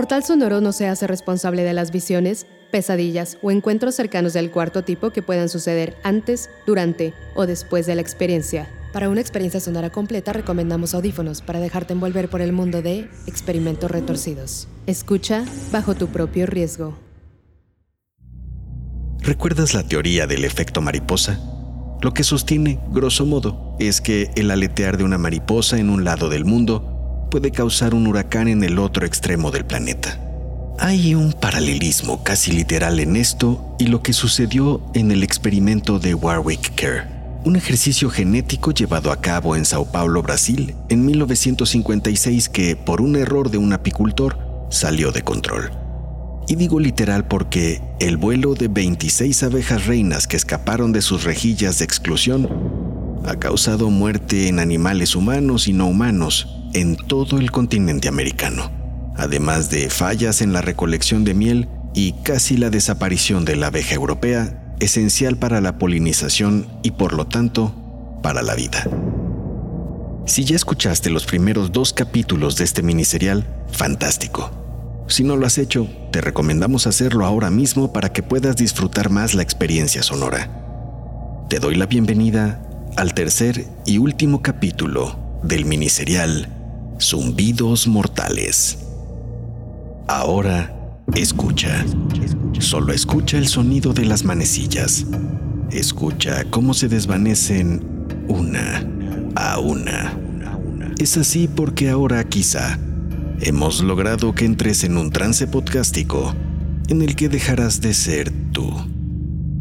Portal Sonoro no se hace responsable de las visiones, pesadillas o encuentros cercanos del cuarto tipo que puedan suceder antes, durante o después de la experiencia. Para una experiencia sonora completa recomendamos audífonos para dejarte envolver por el mundo de experimentos retorcidos. Escucha bajo tu propio riesgo. ¿Recuerdas la teoría del efecto mariposa? Lo que sostiene, grosso modo, es que el aletear de una mariposa en un lado del mundo puede causar un huracán en el otro extremo del planeta. Hay un paralelismo casi literal en esto y lo que sucedió en el experimento de Warwick Care, un ejercicio genético llevado a cabo en Sao Paulo, Brasil, en 1956 que, por un error de un apicultor, salió de control. Y digo literal porque el vuelo de 26 abejas reinas que escaparon de sus rejillas de exclusión ha causado muerte en animales humanos y no humanos en todo el continente americano, además de fallas en la recolección de miel y casi la desaparición de la abeja europea, esencial para la polinización y por lo tanto para la vida. Si ya escuchaste los primeros dos capítulos de este miniserial, fantástico. Si no lo has hecho, te recomendamos hacerlo ahora mismo para que puedas disfrutar más la experiencia sonora. Te doy la bienvenida al tercer y último capítulo del miniserial Zumbidos Mortales. Ahora escucha. Solo escucha el sonido de las manecillas. Escucha cómo se desvanecen una a una. Es así porque ahora quizá hemos logrado que entres en un trance podcástico en el que dejarás de ser tú.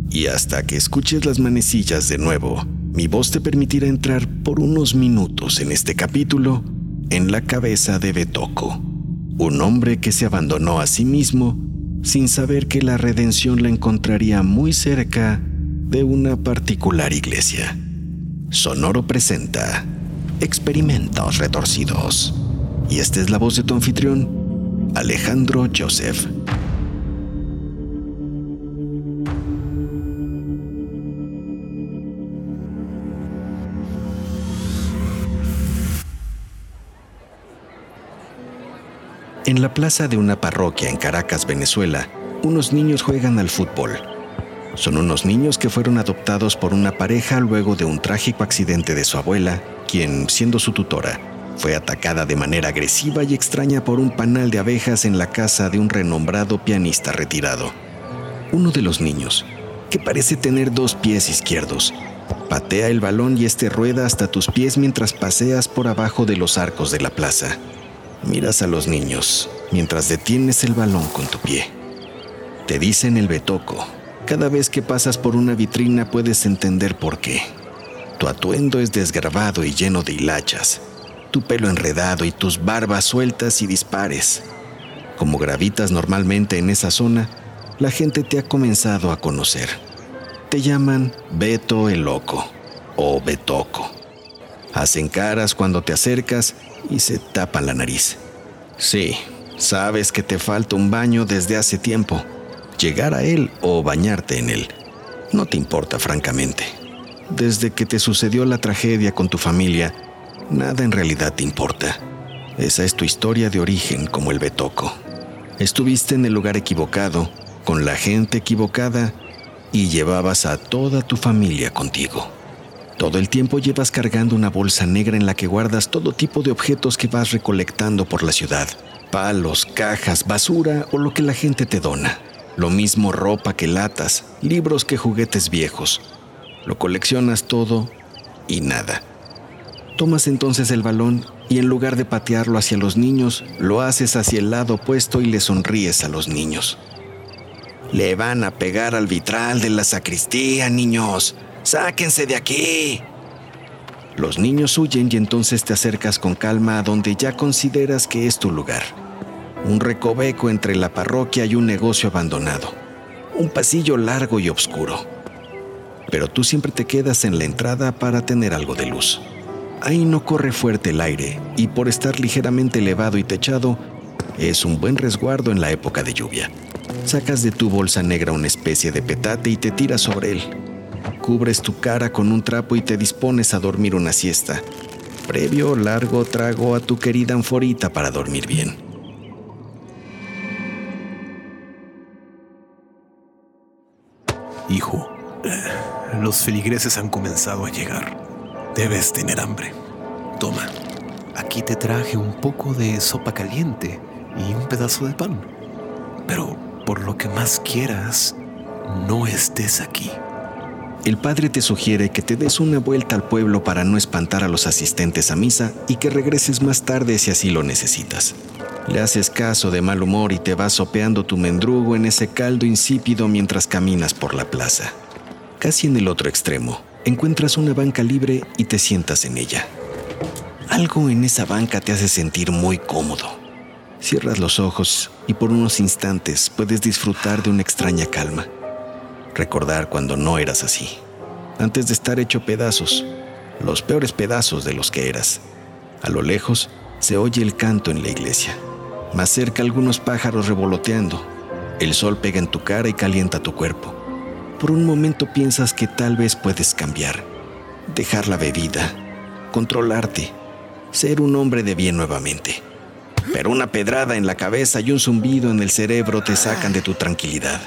Y hasta que escuches las manecillas de nuevo, mi voz te permitirá entrar por unos minutos en este capítulo en la cabeza de Betoco, un hombre que se abandonó a sí mismo sin saber que la redención la encontraría muy cerca de una particular iglesia. Sonoro presenta Experimentos Retorcidos. Y esta es la voz de tu anfitrión, Alejandro Joseph. En la plaza de una parroquia en Caracas, Venezuela, unos niños juegan al fútbol. Son unos niños que fueron adoptados por una pareja luego de un trágico accidente de su abuela, quien, siendo su tutora, fue atacada de manera agresiva y extraña por un panal de abejas en la casa de un renombrado pianista retirado. Uno de los niños, que parece tener dos pies izquierdos, patea el balón y este rueda hasta tus pies mientras paseas por abajo de los arcos de la plaza. Miras a los niños mientras detienes el balón con tu pie. Te dicen el betoco. Cada vez que pasas por una vitrina puedes entender por qué. Tu atuendo es desgarbado y lleno de hilachas, tu pelo enredado y tus barbas sueltas y dispares. Como gravitas normalmente en esa zona, la gente te ha comenzado a conocer. Te llaman Beto el Loco o Betoco. Hacen caras cuando te acercas y se tapan la nariz. Sí, sabes que te falta un baño desde hace tiempo. Llegar a él o bañarte en él. No te importa, francamente. Desde que te sucedió la tragedia con tu familia, nada en realidad te importa. Esa es tu historia de origen como el Betoco. Estuviste en el lugar equivocado, con la gente equivocada, y llevabas a toda tu familia contigo. Todo el tiempo llevas cargando una bolsa negra en la que guardas todo tipo de objetos que vas recolectando por la ciudad. Palos, cajas, basura o lo que la gente te dona. Lo mismo ropa que latas, libros que juguetes viejos. Lo coleccionas todo y nada. Tomas entonces el balón y en lugar de patearlo hacia los niños, lo haces hacia el lado opuesto y le sonríes a los niños. Le van a pegar al vitral de la sacristía, niños. Sáquense de aquí. Los niños huyen y entonces te acercas con calma a donde ya consideras que es tu lugar. Un recoveco entre la parroquia y un negocio abandonado. Un pasillo largo y oscuro. Pero tú siempre te quedas en la entrada para tener algo de luz. Ahí no corre fuerte el aire y por estar ligeramente elevado y techado, es un buen resguardo en la época de lluvia. Sacas de tu bolsa negra una especie de petate y te tiras sobre él. Cubres tu cara con un trapo y te dispones a dormir una siesta, previo largo trago a tu querida anforita para dormir bien. Hijo, los feligreses han comenzado a llegar. Debes tener hambre. Toma, aquí te traje un poco de sopa caliente y un pedazo de pan. Pero por lo que más quieras, no estés aquí. El padre te sugiere que te des una vuelta al pueblo para no espantar a los asistentes a misa y que regreses más tarde si así lo necesitas. Le haces caso de mal humor y te vas sopeando tu mendrugo en ese caldo insípido mientras caminas por la plaza. Casi en el otro extremo, encuentras una banca libre y te sientas en ella. Algo en esa banca te hace sentir muy cómodo. Cierras los ojos y por unos instantes puedes disfrutar de una extraña calma. Recordar cuando no eras así, antes de estar hecho pedazos, los peores pedazos de los que eras. A lo lejos se oye el canto en la iglesia. Más cerca algunos pájaros revoloteando. El sol pega en tu cara y calienta tu cuerpo. Por un momento piensas que tal vez puedes cambiar, dejar la bebida, controlarte, ser un hombre de bien nuevamente pero una pedrada en la cabeza y un zumbido en el cerebro te sacan de tu tranquilidad.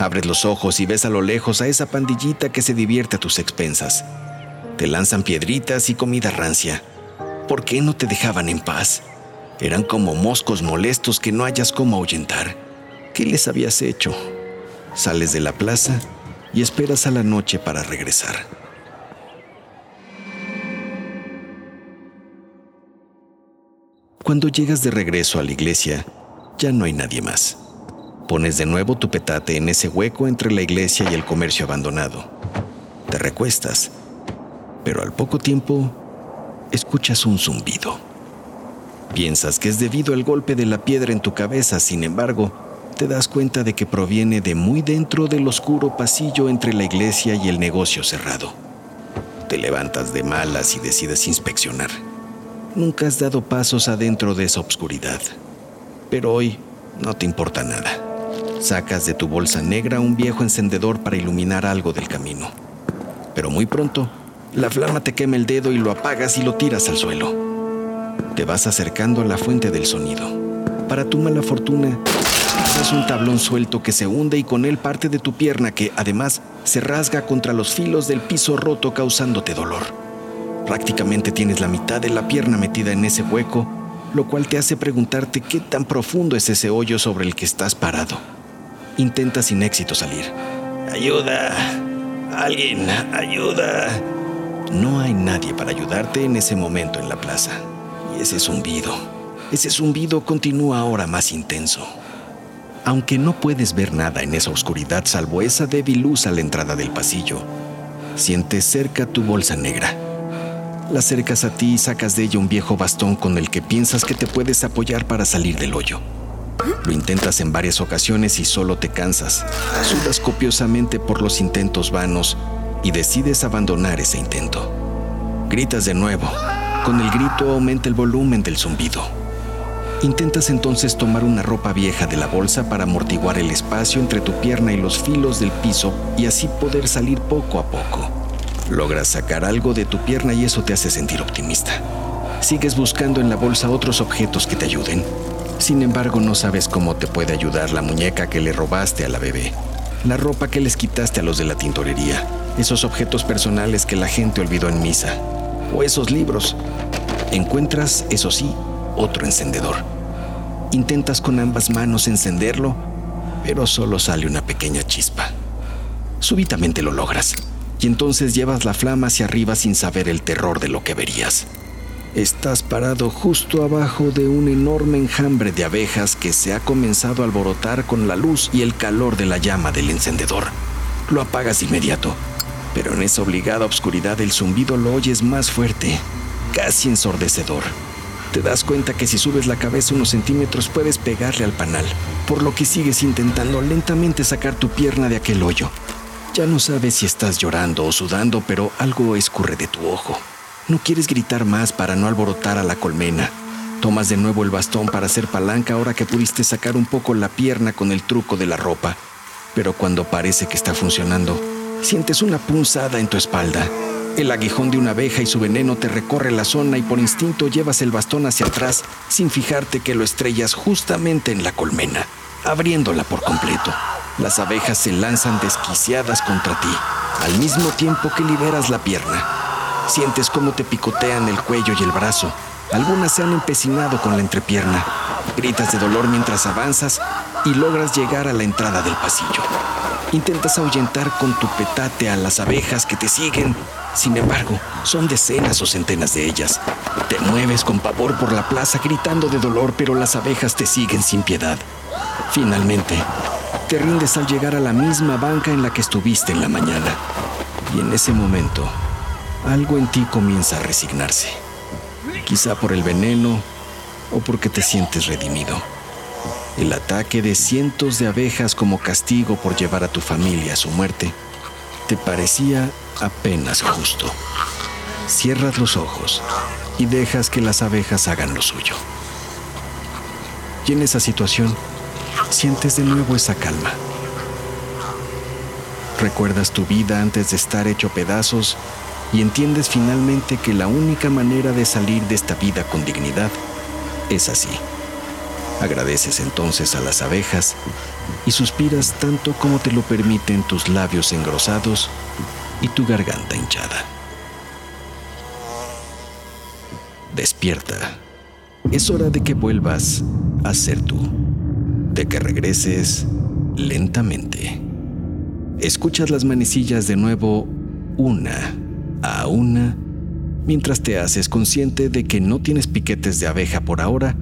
Abres los ojos y ves a lo lejos a esa pandillita que se divierte a tus expensas. Te lanzan piedritas y comida rancia. ¿Por qué no te dejaban en paz? Eran como moscos molestos que no hayas cómo ahuyentar. ¿Qué les habías hecho? Sales de la plaza y esperas a la noche para regresar. Cuando llegas de regreso a la iglesia, ya no hay nadie más. Pones de nuevo tu petate en ese hueco entre la iglesia y el comercio abandonado. Te recuestas, pero al poco tiempo escuchas un zumbido. Piensas que es debido al golpe de la piedra en tu cabeza, sin embargo, te das cuenta de que proviene de muy dentro del oscuro pasillo entre la iglesia y el negocio cerrado. Te levantas de malas y decides inspeccionar. Nunca has dado pasos adentro de esa oscuridad. Pero hoy no te importa nada. Sacas de tu bolsa negra un viejo encendedor para iluminar algo del camino. Pero muy pronto, la flama te quema el dedo y lo apagas y lo tiras al suelo. Te vas acercando a la fuente del sonido. Para tu mala fortuna, es un tablón suelto que se hunde y con él parte de tu pierna que, además, se rasga contra los filos del piso roto causándote dolor. Prácticamente tienes la mitad de la pierna metida en ese hueco, lo cual te hace preguntarte qué tan profundo es ese hoyo sobre el que estás parado. Intenta sin éxito salir. Ayuda. Alguien, ayuda. No hay nadie para ayudarte en ese momento en la plaza. Y ese zumbido, ese zumbido continúa ahora más intenso. Aunque no puedes ver nada en esa oscuridad salvo esa débil luz a la entrada del pasillo, sientes cerca tu bolsa negra la acercas a ti y sacas de ella un viejo bastón con el que piensas que te puedes apoyar para salir del hoyo. Lo intentas en varias ocasiones y solo te cansas. Sudas copiosamente por los intentos vanos y decides abandonar ese intento. Gritas de nuevo. Con el grito aumenta el volumen del zumbido. Intentas entonces tomar una ropa vieja de la bolsa para amortiguar el espacio entre tu pierna y los filos del piso y así poder salir poco a poco. Logras sacar algo de tu pierna y eso te hace sentir optimista. Sigues buscando en la bolsa otros objetos que te ayuden. Sin embargo, no sabes cómo te puede ayudar la muñeca que le robaste a la bebé, la ropa que les quitaste a los de la tintorería, esos objetos personales que la gente olvidó en misa, o esos libros. Encuentras, eso sí, otro encendedor. Intentas con ambas manos encenderlo, pero solo sale una pequeña chispa. Súbitamente lo logras y entonces llevas la flama hacia arriba sin saber el terror de lo que verías. Estás parado justo abajo de un enorme enjambre de abejas que se ha comenzado a alborotar con la luz y el calor de la llama del encendedor. Lo apagas inmediato, pero en esa obligada oscuridad el zumbido lo oyes más fuerte, casi ensordecedor. Te das cuenta que si subes la cabeza unos centímetros puedes pegarle al panal, por lo que sigues intentando lentamente sacar tu pierna de aquel hoyo. Ya no sabes si estás llorando o sudando, pero algo escurre de tu ojo. No quieres gritar más para no alborotar a la colmena. Tomas de nuevo el bastón para hacer palanca ahora que pudiste sacar un poco la pierna con el truco de la ropa. Pero cuando parece que está funcionando, sientes una punzada en tu espalda. El aguijón de una abeja y su veneno te recorre la zona y por instinto llevas el bastón hacia atrás sin fijarte que lo estrellas justamente en la colmena, abriéndola por completo. Las abejas se lanzan desquiciadas contra ti, al mismo tiempo que liberas la pierna. Sientes cómo te picotean el cuello y el brazo. Algunas se han empecinado con la entrepierna. Gritas de dolor mientras avanzas y logras llegar a la entrada del pasillo. Intentas ahuyentar con tu petate a las abejas que te siguen. Sin embargo, son decenas o centenas de ellas. Te mueves con pavor por la plaza gritando de dolor, pero las abejas te siguen sin piedad. Finalmente, te rindes al llegar a la misma banca en la que estuviste en la mañana. Y en ese momento, algo en ti comienza a resignarse. Quizá por el veneno o porque te sientes redimido. El ataque de cientos de abejas como castigo por llevar a tu familia a su muerte te parecía apenas justo. Cierras los ojos y dejas que las abejas hagan lo suyo. Y en esa situación sientes de nuevo esa calma. Recuerdas tu vida antes de estar hecho pedazos y entiendes finalmente que la única manera de salir de esta vida con dignidad es así. Agradeces entonces a las abejas y suspiras tanto como te lo permiten tus labios engrosados y tu garganta hinchada. Despierta. Es hora de que vuelvas a ser tú, de que regreses lentamente. Escuchas las manecillas de nuevo una a una, mientras te haces consciente de que no tienes piquetes de abeja por ahora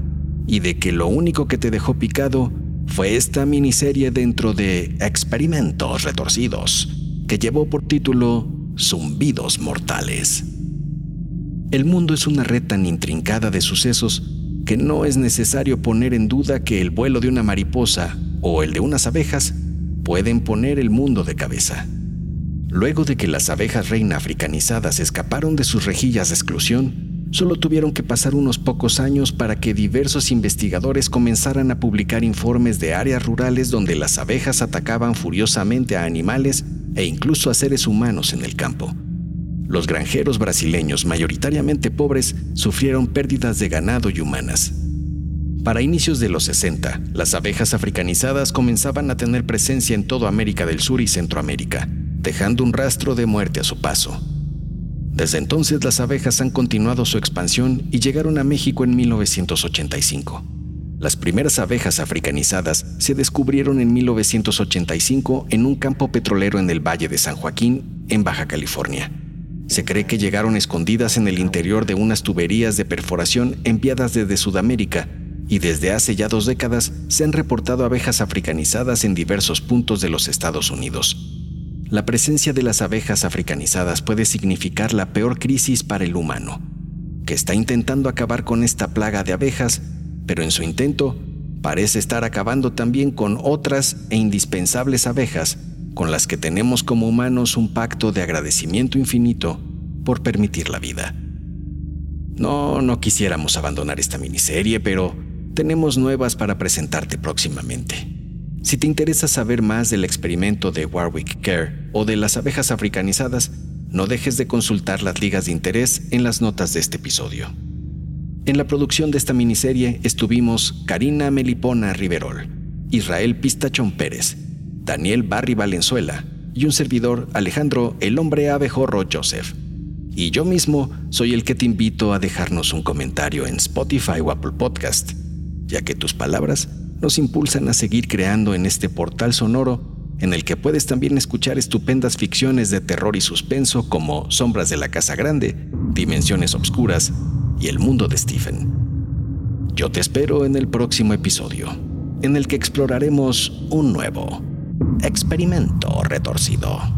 y de que lo único que te dejó picado fue esta miniserie dentro de Experimentos Retorcidos, que llevó por título Zumbidos Mortales. El mundo es una red tan intrincada de sucesos que no es necesario poner en duda que el vuelo de una mariposa o el de unas abejas pueden poner el mundo de cabeza. Luego de que las abejas reina africanizadas escaparon de sus rejillas de exclusión, solo tuvieron que pasar unos pocos años para que diversos investigadores comenzaran a publicar informes de áreas rurales donde las abejas atacaban furiosamente a animales e incluso a seres humanos en el campo. Los granjeros brasileños, mayoritariamente pobres, sufrieron pérdidas de ganado y humanas. Para inicios de los 60, las abejas africanizadas comenzaban a tener presencia en toda América del Sur y Centroamérica dejando un rastro de muerte a su paso. Desde entonces las abejas han continuado su expansión y llegaron a México en 1985. Las primeras abejas africanizadas se descubrieron en 1985 en un campo petrolero en el Valle de San Joaquín, en Baja California. Se cree que llegaron escondidas en el interior de unas tuberías de perforación enviadas desde Sudamérica y desde hace ya dos décadas se han reportado abejas africanizadas en diversos puntos de los Estados Unidos. La presencia de las abejas africanizadas puede significar la peor crisis para el humano, que está intentando acabar con esta plaga de abejas, pero en su intento parece estar acabando también con otras e indispensables abejas con las que tenemos como humanos un pacto de agradecimiento infinito por permitir la vida. No, no quisiéramos abandonar esta miniserie, pero tenemos nuevas para presentarte próximamente. Si te interesa saber más del experimento de Warwick Care o de las abejas africanizadas, no dejes de consultar las ligas de interés en las notas de este episodio. En la producción de esta miniserie estuvimos Karina Melipona Riverol, Israel Pistachón Pérez, Daniel Barry Valenzuela y un servidor Alejandro el hombre abejorro Joseph. Y yo mismo soy el que te invito a dejarnos un comentario en Spotify o Apple Podcast, ya que tus palabras nos impulsan a seguir creando en este portal sonoro en el que puedes también escuchar estupendas ficciones de terror y suspenso como Sombras de la Casa Grande, Dimensiones Obscuras, y el mundo de Stephen. Yo te espero en el próximo episodio, en el que exploraremos un nuevo experimento retorcido.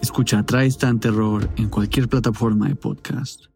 Escucha Tristan Terror en cualquier plataforma de podcast.